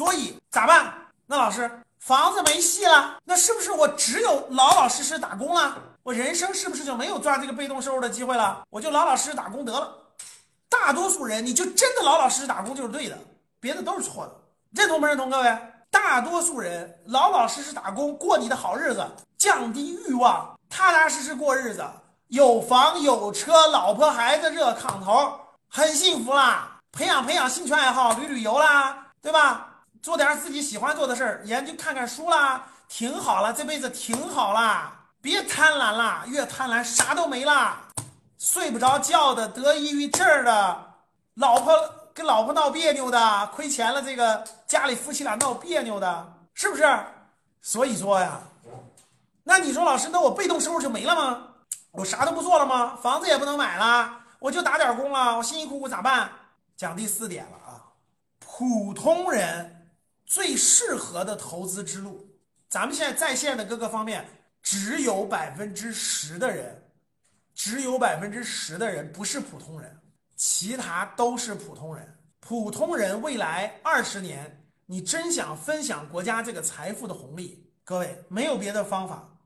所以咋办？那老师，房子没戏了，那是不是我只有老老实实打工了？我人生是不是就没有赚这个被动收入的机会了？我就老老实实打工得了。大多数人，你就真的老老实实打工就是对的，别的都是错的。认同不认同？各位，大多数人老老实实打工，过你的好日子，降低欲望，踏踏实实过日子，有房有车，老婆孩子热炕头，很幸福啦。培养培养兴趣爱好，旅旅游啦，对吧？做点自己喜欢做的事儿，研究看看书啦，挺好了，这辈子挺好啦。别贪婪啦，越贪婪啥都没啦。睡不着觉的，得抑郁症的，老婆跟老婆闹别扭的，亏钱了，这个家里夫妻俩闹别扭的，是不是？所以说呀，那你说老师，那我被动收入就没了吗？我啥都不做了吗？房子也不能买了，我就打点工了，我辛辛苦苦咋办？讲第四点了啊，普通人最适合的投资之路，咱们现在在线的各个方面，只有百分之十的人，只有百分之十的人不是普通人，其他都是普通人。普通人未来二十年，你真想分享国家这个财富的红利，各位没有别的方法，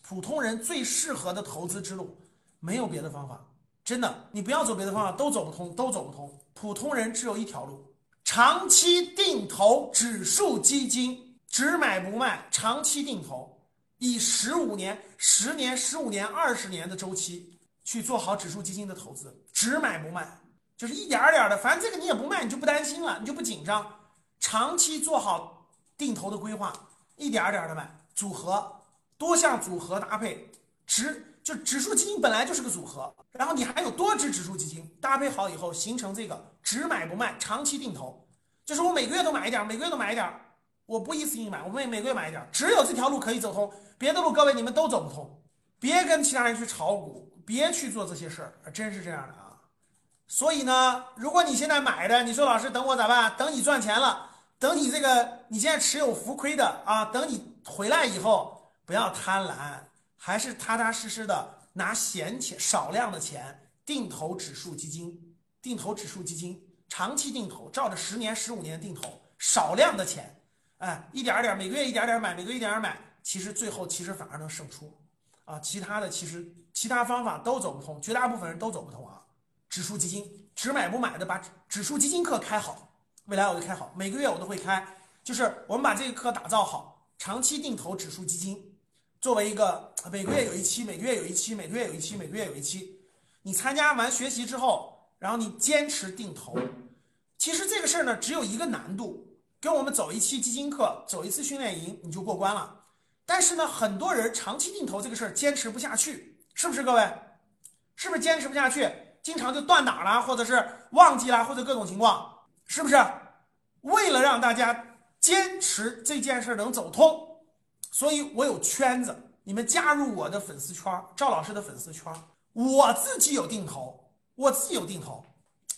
普通人最适合的投资之路，没有别的方法。真的，你不要走别的方法，都走不通，都走不通。普通人只有一条路：长期定投指数基金，只买不卖，长期定投，以十五年、十年、十五年、二十年的周期去做好指数基金的投资，只买不卖，就是一点儿点儿的，反正这个你也不卖，你就不担心了，你就不紧张。长期做好定投的规划，一点儿点儿的买组合，多项组合搭配，指。就指数基金本来就是个组合，然后你还有多只指数基金搭配好以后，形成这个只买不卖，长期定投，就是我每个月都买一点，每个月都买一点，我不一次性买，我每每个月买一点，只有这条路可以走通，别的路各位你们都走不通，别跟其他人去炒股，别去做这些事儿，真是这样的啊。所以呢，如果你现在买的，你说老师等我咋办？等你赚钱了，等你这个你现在持有浮亏的啊，等你回来以后，不要贪婪。还是踏踏实实的拿闲钱、少量的钱定投指数基金，定投指数基金，长期定投，照着十年、十五年定投，少量的钱，哎，一点点，每个月一点点买，每个月一点点买，其实最后其实反而能胜出，啊，其他的其实其他方法都走不通，绝大部分人都走不通啊。指数基金只买不买的，把指数基金课开好，未来我就开好，每个月我都会开，就是我们把这个课打造好，长期定投指数基金。作为一个每个月有一期，每个月有一期，每个月有一期，每个月有一期，你参加完学习之后，然后你坚持定投，其实这个事儿呢，只有一个难度，跟我们走一期基金课，走一次训练营，你就过关了。但是呢，很多人长期定投这个事儿坚持不下去，是不是各位？是不是坚持不下去？经常就断档了，或者是忘记了，或者各种情况，是不是？为了让大家坚持这件事能走通。所以我有圈子，你们加入我的粉丝圈，赵老师的粉丝圈。我自己有定投，我自己有定投，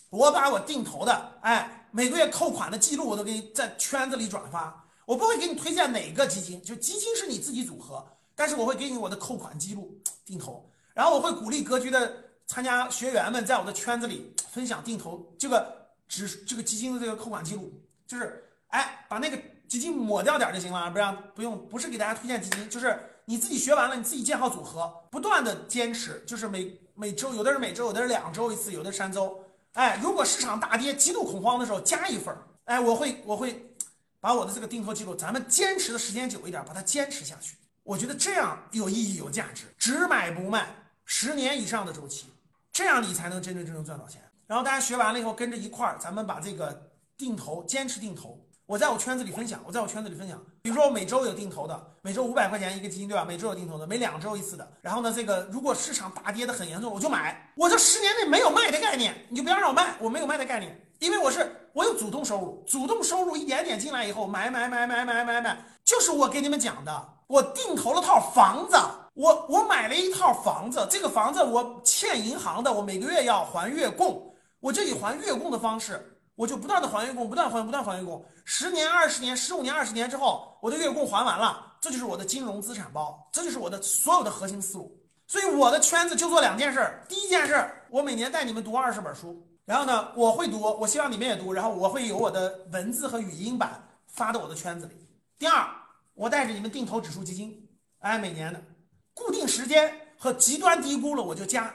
我把我定投的，哎，每个月扣款的记录我都给你在圈子里转发。我不会给你推荐哪个基金，就基金是你自己组合，但是我会给你我的扣款记录定投。然后我会鼓励格局的参加学员们在我的圈子里分享定投这个指这个基金的这个扣款记录，就是哎把那个。基金抹掉点就行了，不让不用，不是给大家推荐基金，就是你自己学完了，你自己建好组合，不断的坚持，就是每每周，有的是每周，有的是两周一次，有的三周。哎，如果市场大跌、极度恐慌的时候，加一份儿。哎，我会我会把我的这个定投记录，咱们坚持的时间久一点，把它坚持下去。我觉得这样有意义、有价值，只买不卖，十年以上的周期，这样你才能真真正正赚到钱。然后大家学完了以后，跟着一块儿，咱们把这个定投坚持定投。我在我圈子里分享，我在我圈子里分享，比如说我每周有定投的，每周五百块钱一个基金，对吧？每周有定投的，每两周一次的。然后呢，这个如果市场大跌的很严重，我就买。我这十年内没有卖的概念，你就不要让我卖，我没有卖的概念，因为我是我有主动收入，主动收入一点点进来以后，买买买买买买买，就是我给你们讲的，我定投了套房子，我我买了一套房子，这个房子我欠银行的，我每个月要还月供，我就以还月供的方式。我就不断的还月供，不断还，不断还月供，十年、二十年、十五年、二十年之后，我的月供还完了，这就是我的金融资产包，这就是我的所有的核心思路。所以我的圈子就做两件事：第一件事，我每年带你们读二十本书，然后呢，我会读，我希望你们也读，然后我会有我的文字和语音版发到我的圈子里。第二，我带着你们定投指数基金，哎，每年的。固定时间和极端低估了我就加，